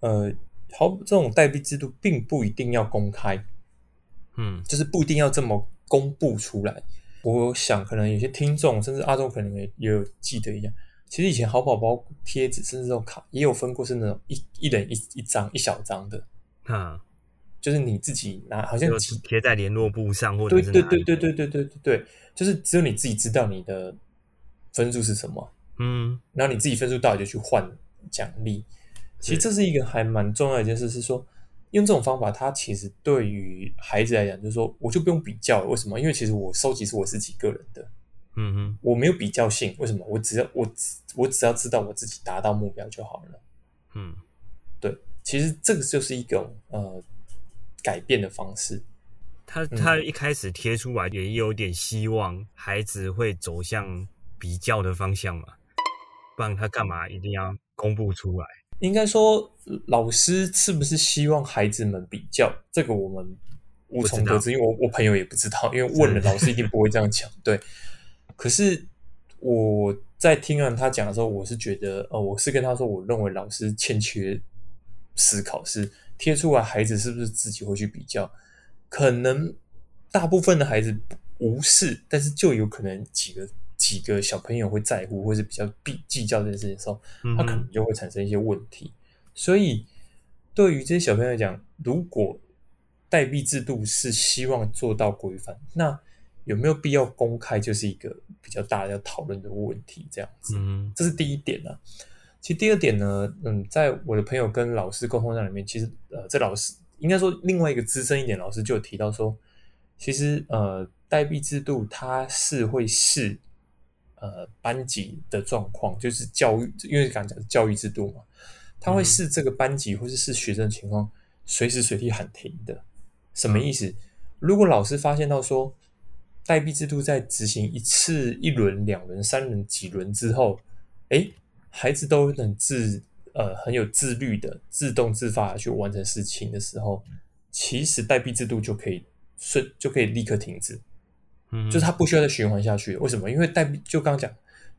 呃，好，这种代币制度并不一定要公开，嗯，就是不一定要这么公布出来。我想可能有些听众，甚至阿忠可能也也有记得一样。其实以前好宝宝贴纸，甚至这种卡，也有分过是那种一一人一一张一小张的，啊，就是你自己拿，好像贴在联络簿上，或者对对对对对对对对对，就是只有你自己知道你的分数是什么，嗯，然后你自己分数到就去换奖励。其实这是一个还蛮重要的一件事，是说用这种方法，它其实对于孩子来讲，就是说我就不用比较了，为什么？因为其实我收集是我自己个人的。嗯哼，我没有比较性，为什么？我只要我我只要知道我自己达到目标就好了。嗯，对，其实这个就是一种呃改变的方式。他他一开始贴出来也有点希望孩子会走向比较的方向嘛，不然他干嘛一定要公布出来？应该说，老师是不是希望孩子们比较？这个我们无从得知，因为我我朋友也不知道，因为问了老师一定不会这样讲。对。可是我在听完他讲的时候，我是觉得，呃，我是跟他说，我认为老师欠缺思考，是贴出来孩子是不是自己会去比较？可能大部分的孩子无视，但是就有可能几个几个小朋友会在乎，或是比较计计较这件事情的时候，他可能就会产生一些问题。所以对于这些小朋友来讲，如果代币制度是希望做到规范，那有没有必要公开，就是一个比较大的要讨论的问题。这样子，嗯，这是第一点呢。其实第二点呢，嗯，在我的朋友跟老师沟通上里面，其实呃，这老师应该说另外一个资深一点老师就有提到说，其实呃，代币制度它是会视呃班级的状况，就是教育，因为刚讲教育制度嘛，他会视这个班级或者是学生的情况，随时随地喊停的。什么意思？如果老师发现到说，代币制度在执行一次、一轮、两轮、三轮、几轮之后，哎，孩子都很自呃很有自律的、自动自发去完成事情的时候，其实代币制度就可以顺就可以立刻停止，嗯，就是它不需要再循环下去。为什么？因为代币就刚刚讲，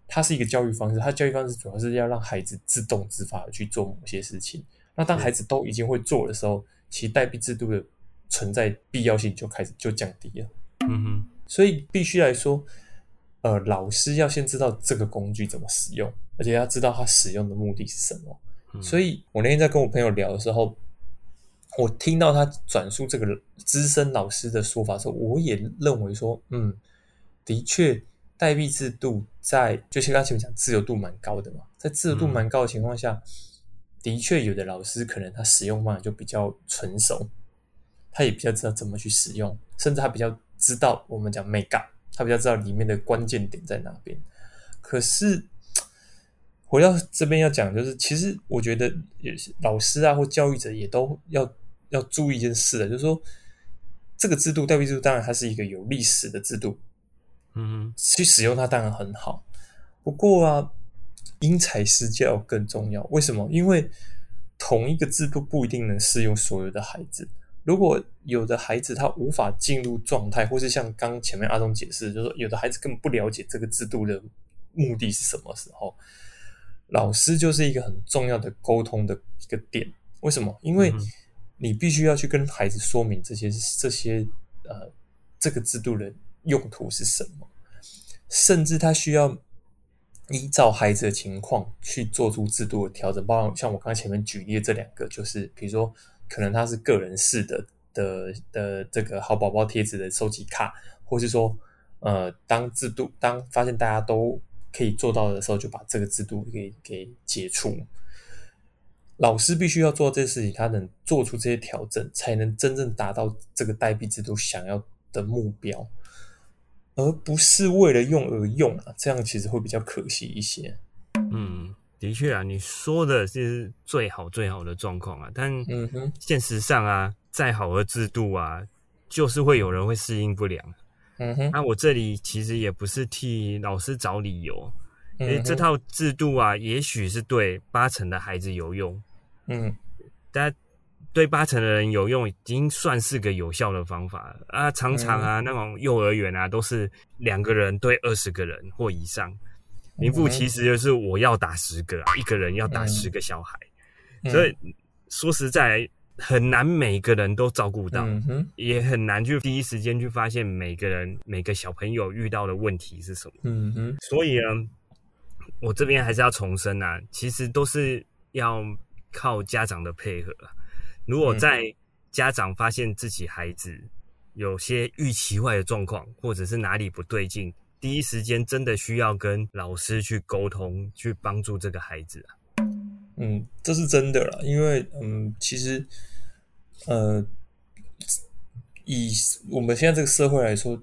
它是一个教育方式，它教育方式主要是要让孩子自动自发的去做某些事情。那当孩子都已经会做的时候，其实代币制度的存在必要性就开始就降低了。嗯哼。所以必须来说，呃，老师要先知道这个工具怎么使用，而且要知道它使用的目的是什么。所以我那天在跟我朋友聊的时候，我听到他转述这个资深老师的说法的时候，我也认为说，嗯，的确，代币制度在就像刚前面讲，自由度蛮高的嘛，在自由度蛮高的情况下，的确有的老师可能他使用方法就比较纯熟，他也比较知道怎么去使用，甚至他比较。知道我们讲 make up，他比较知道里面的关键点在哪边。可是回到这边要讲，就是其实我觉得也是老师啊或教育者也都要要注意一件事的，就是说这个制度代币制度当然它是一个有历史的制度，嗯，去使用它当然很好。不过啊，因材施教更重要。为什么？因为同一个制度不一定能适用所有的孩子。如果有的孩子他无法进入状态，或是像刚前面阿东解释，就是说有的孩子根本不了解这个制度的目的是什么时候，老师就是一个很重要的沟通的一个点。为什么？因为你必须要去跟孩子说明这些这些呃这个制度的用途是什么，甚至他需要依照孩子的情况去做出制度的调整。包括像我刚刚前面举例的这两个，就是比如说。可能他是个人式的的的这个好宝宝贴纸的收集卡，或是说，呃，当制度当发现大家都可以做到的时候，就把这个制度给给解除。老师必须要做这些事情，他能做出这些调整，才能真正达到这个代币制度想要的目标，而不是为了用而用啊，这样其实会比较可惜一些。嗯。的确啊，你说的是最好最好的状况啊，但现实上啊，再好的制度啊，就是会有人会适应不良。嗯哼，那我这里其实也不是替老师找理由，因为这套制度啊，也许是对八成的孩子有用，嗯，但对八成的人有用，已经算是个有效的方法了。啊。常常啊，那种幼儿园啊，都是两个人对二十个人或以上，名副其实就是我要打十个啊，一个人要打十个小孩，所以说实在。很难每个人都照顾到，也很难去第一时间去发现每个人每个小朋友遇到的问题是什么。嗯哼，所以呢，我这边还是要重申啊，其实都是要靠家长的配合。如果在家长发现自己孩子有些预期外的状况，或者是哪里不对劲，第一时间真的需要跟老师去沟通，去帮助这个孩子啊。嗯，这是真的了，因为嗯，其实。呃，以我们现在这个社会来说，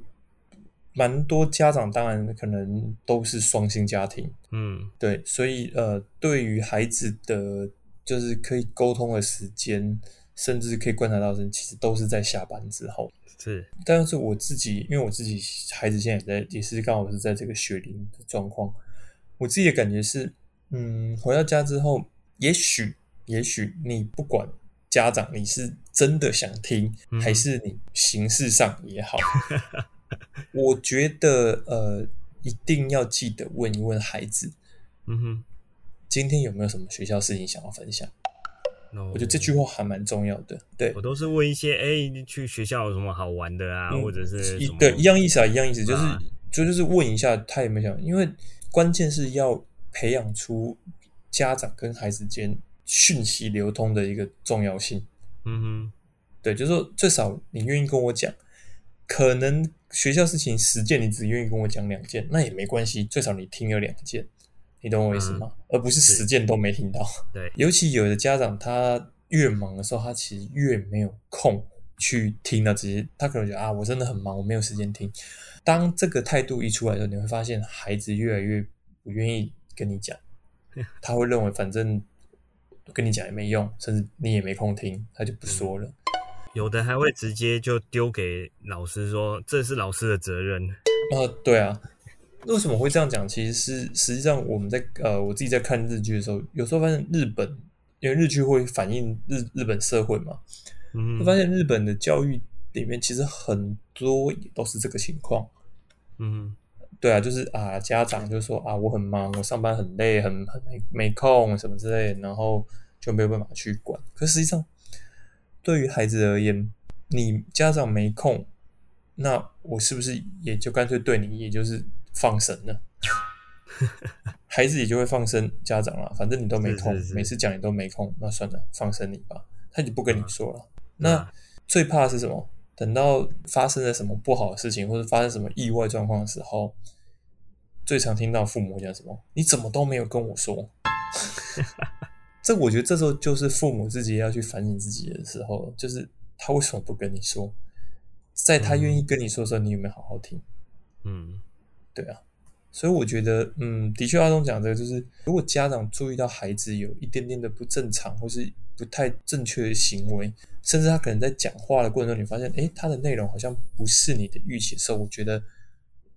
蛮多家长当然可能都是双薪家庭，嗯，对，所以呃，对于孩子的就是可以沟通的时间，甚至可以观察到的，其实都是在下班之后。是，但是我自己，因为我自己孩子现在也在，也是刚好是在这个学龄的状况，我自己的感觉是，嗯，回到家之后，也许，也许你不管。家长，你是真的想听，还是你形式上也好？我觉得，呃，一定要记得问一问孩子，嗯哼，今天有没有什么学校事情想要分享？我觉得这句话还蛮重要的。对我都是问一些，哎，去学校有什么好玩的啊，或者是对一样意思啊，一样意思，就是就就是问一下他有没有想，因为关键是要培养出家长跟孩子间。讯息流通的一个重要性，嗯哼，对，就是说最少你愿意跟我讲，可能学校事情十件你只愿意跟我讲两件，那也没关系，最少你听了两件，你懂我意思吗？而不是十件都没听到。对，尤其有的家长他越忙的时候，他其实越没有空去听到这些，他可能觉得啊，我真的很忙，我没有时间听。当这个态度一出来的时候，你会发现孩子越来越不愿意跟你讲，他会认为反正。跟你讲也没用，甚至你也没空听，他就不说了。有的还会直接就丢给老师说：“这是老师的责任。”啊，对啊。为什么会这样讲？其实是实际上我们在呃，我自己在看日剧的时候，有时候发现日本，因为日剧会反映日日本社会嘛，嗯，会发现日本的教育里面其实很多也都是这个情况。嗯。对啊，就是啊，家长就说啊，我很忙，我上班很累，很很没没空什么之类，然后就没有办法去管。可实际上，对于孩子而言，你家长没空，那我是不是也就干脆对你也就是放生了？孩子也就会放生家长了，反正你都没空，每次讲你都没空，那算了，放生你吧，他就不跟你说了。那最怕是什么？等到发生了什么不好的事情，或者发生什么意外状况的时候，最常听到父母讲什么？你怎么都没有跟我说？这我觉得这时候就是父母自己要去反省自己的时候，就是他为什么不跟你说？在他愿意跟你说的时候，你有没有好好听？嗯，对啊。所以我觉得，嗯，的确，阿东讲这个，就是如果家长注意到孩子有一点点的不正常，或是不太正确的行为，甚至他可能在讲话的过程中，你发现，诶，他的内容好像不是你的预期的时候，我觉得，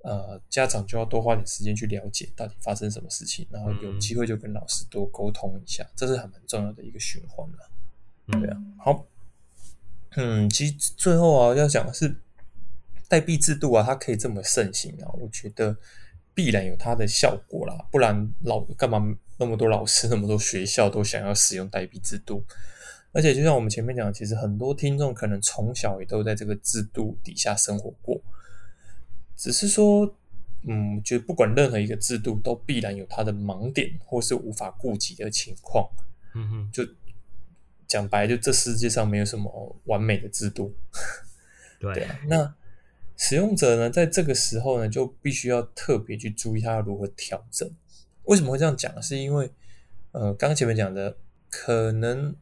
呃，家长就要多花点时间去了解到底发生什么事情，然后有机会就跟老师多沟通一下，这是很蛮重要的一个循环了。对啊，好，嗯，其实最后啊，要讲的是代币制度啊，它可以这么盛行啊，我觉得。必然有它的效果啦，不然老干嘛那么多老师、那么多学校都想要使用代币制度？而且就像我们前面讲，其实很多听众可能从小也都在这个制度底下生活过，只是说，嗯，觉得不管任何一个制度，都必然有它的盲点或是无法顾及的情况。嗯哼，就讲白，就这世界上没有什么完美的制度。对啊，那。使用者呢，在这个时候呢，就必须要特别去注意他如何调整。为什么会这样讲？是因为，呃，刚刚前面讲的，可能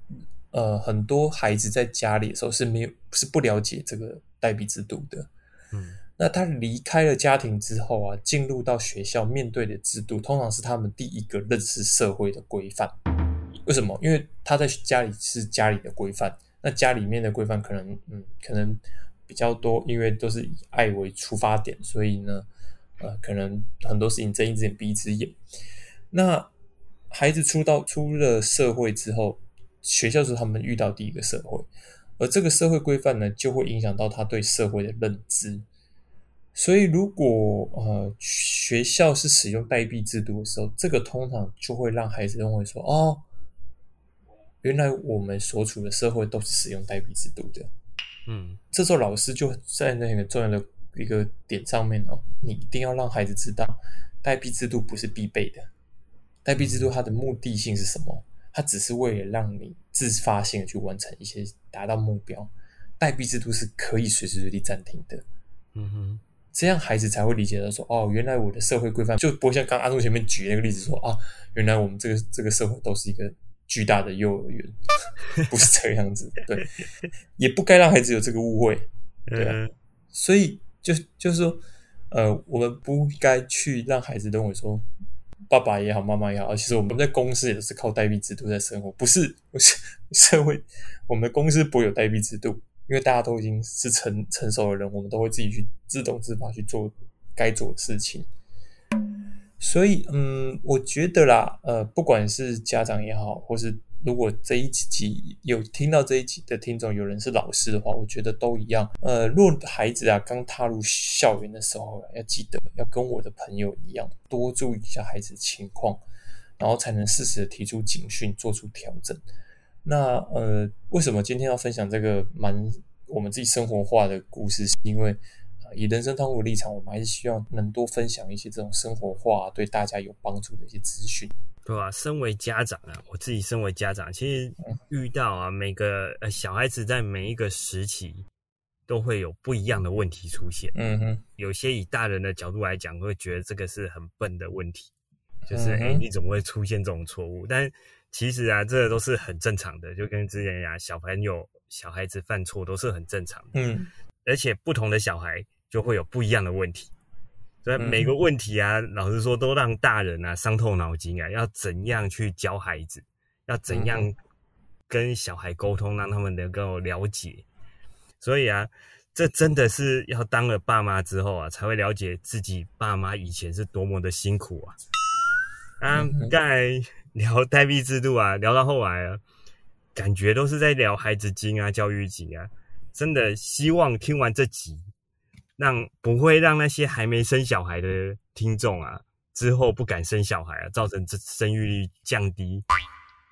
呃很多孩子在家里的时候是没有是不了解这个代币制度的。嗯，那他离开了家庭之后啊，进入到学校面对的制度，通常是他们第一个认识社会的规范。为什么？因为他在家里是家里的规范，那家里面的规范可能，嗯，可能。比较多，因为都是以爱为出发点，所以呢，呃，可能很多事情睁一只眼闭一只眼。那孩子出到出了社会之后，学校是他们遇到第一个社会，而这个社会规范呢，就会影响到他对社会的认知。所以，如果呃学校是使用代币制度的时候，这个通常就会让孩子认为说，哦，原来我们所处的社会都是使用代币制度的。嗯，这时候老师就在那个重要的一个点上面哦，你一定要让孩子知道，代币制度不是必备的。代币制度它的目的性是什么？它只是为了让你自发性的去完成一些达到目标。代币制度是可以随时随地暂停的。嗯哼。这样孩子才会理解到说，哦，原来我的社会规范就不会像刚阿忠前面举那个例子说，啊，原来我们这个这个社会都是一个巨大的幼儿园，不是这个样子，对，也不该让孩子有这个误会，对啊，所以就就是说，呃，我们不该去让孩子认为说，爸爸也好，妈妈也好，其实我们在公司也都是靠代币制度在生活，不是不是社会，我们的公司不会有代币制度。因为大家都已经是成成熟的人，我们都会自己去自动自发去做该做的事情。所以，嗯，我觉得啦，呃，不管是家长也好，或是如果这一集有听到这一集的听众有人是老师的话，我觉得都一样。呃，若孩子啊刚踏入校园的时候，要记得要跟我的朋友一样，多注意一下孩子的情况，然后才能适时的提出警讯，做出调整。那呃，为什么今天要分享这个蛮我们自己生活化的故事？是因为，以人生汤姆的立场，我们还是希望能多分享一些这种生活化、对大家有帮助的一些资讯，对吧？身为家长啊，我自己身为家长，其实遇到啊，每个呃小孩子在每一个时期都会有不一样的问题出现。嗯哼，有些以大人的角度来讲，会觉得这个是很笨的问题，就是哎，你怎么会出现这种错误？但其实啊，这都是很正常的，就跟之前讲，小朋友、小孩子犯错都是很正常的。嗯，而且不同的小孩就会有不一样的问题，所以每个问题啊，老实说，都让大人啊伤透脑筋啊，要怎样去教孩子，要怎样跟小孩沟通，让他们能够了解。所以啊，这真的是要当了爸妈之后啊，才会了解自己爸妈以前是多么的辛苦啊。啊，刚才。聊代币制度啊，聊到后来啊，感觉都是在聊孩子经啊、教育经啊。真的希望听完这集，让不会让那些还没生小孩的听众啊，之后不敢生小孩啊，造成这生育率降低。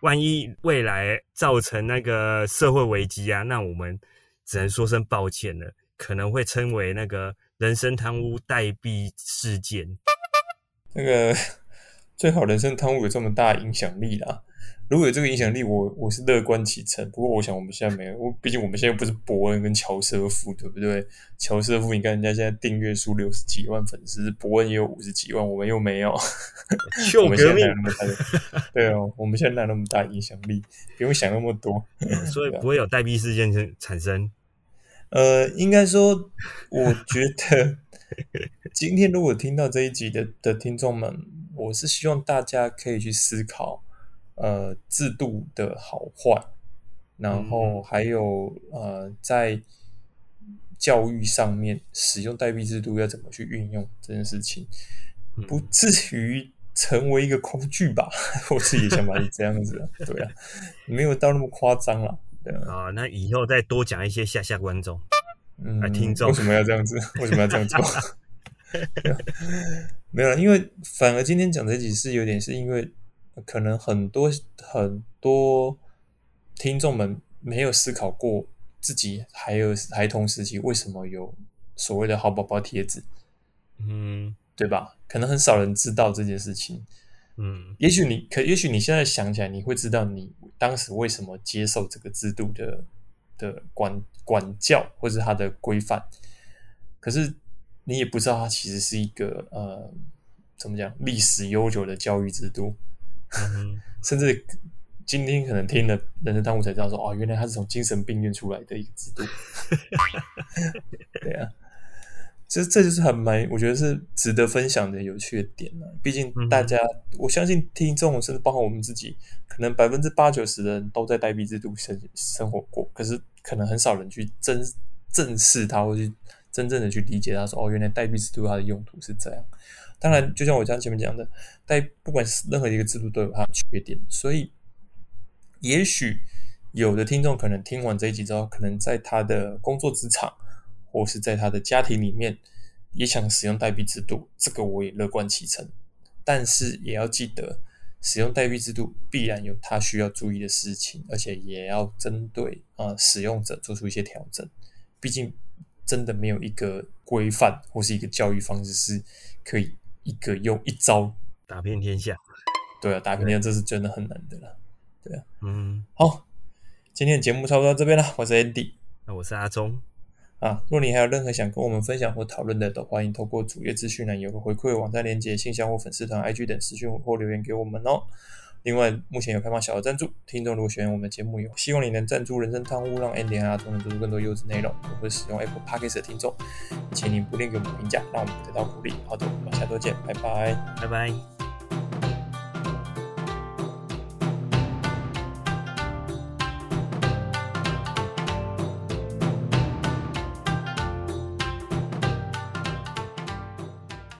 万一未来造成那个社会危机啊，那我们只能说声抱歉了，可能会称为那个人生贪污代币事件。那个。最好人生贪污有这么大影响力啦！如果有这个影响力，我我是乐观其成。不过我想我们现在没有，我毕竟我们现在不是伯恩跟乔瑟夫，对不对？乔瑟夫，你看人家现在订阅数六十几万粉丝，伯恩也有五十几万，我们又没有。我们现在那么大，对哦，我们现在哪那么大影响力？不用想那么多，所以不会有代币事件产生。呃，应该说，我觉得今天如果听到这一集的的听众们。我是希望大家可以去思考，呃，制度的好坏，然后还有呃，在教育上面使用代币制度要怎么去运用这件事情，不至于成为一个工具吧？我自己想法是这样子，对啊，没有到那么夸张了，对啊。那以后再多讲一些下下观众，嗯，听众为什么要这样子？为什么要这样做？没有，因为反而今天讲这集是有点，是因为可能很多很多听众们没有思考过自己还有孩童时期为什么有所谓的好宝宝贴纸，嗯，对吧？可能很少人知道这件事情，嗯，也许你可，也许你现在想起来，你会知道你当时为什么接受这个制度的的管管教或者它的规范，可是。你也不知道，它其实是一个呃，怎么讲，历史悠久的教育制度，甚至今天可能听了人生当务才知道，说哦，原来他是从精神病院出来的一个制度。对啊，其实这就是很蛮，我觉得是值得分享的有趣的点呢。毕竟大家，我相信听众甚至包括我们自己，可能百分之八九十的人都在代币制度生生活过，可是可能很少人去正正视它，或去。真正的去理解它，说哦，原来代币制度它的用途是这样。当然，就像我刚前面讲的，代不管是任何一个制度都有它的缺点，所以也许有的听众可能听完这一集之后，可能在他的工作职场或是在他的家庭里面也想使用代币制度，这个我也乐观其成。但是也要记得，使用代币制度必然有它需要注意的事情，而且也要针对啊使用者做出一些调整。毕竟。真的没有一个规范或是一个教育方式是可以一个又一招打遍天下。对啊，打遍天下这是真的很难的了。对啊，嗯，好，今天的节目差不多到这边了。我是 Andy，那我是阿忠。啊，若你还有任何想跟我们分享或讨论的，都欢迎透过主页资讯栏有个回馈网站连接、信箱或粉丝团 IG 等私讯或留言给我们哦。另外，目前有开放小额赞助，听众如果喜欢我们节目，有希望你能赞助人生汤屋，让 Andy 和阿忠能做出更多优质内容。我会使用 Apple Podcast 的听众，请您不吝给我们评价，让我们得到鼓励。好的，我们下周见，拜拜，拜拜。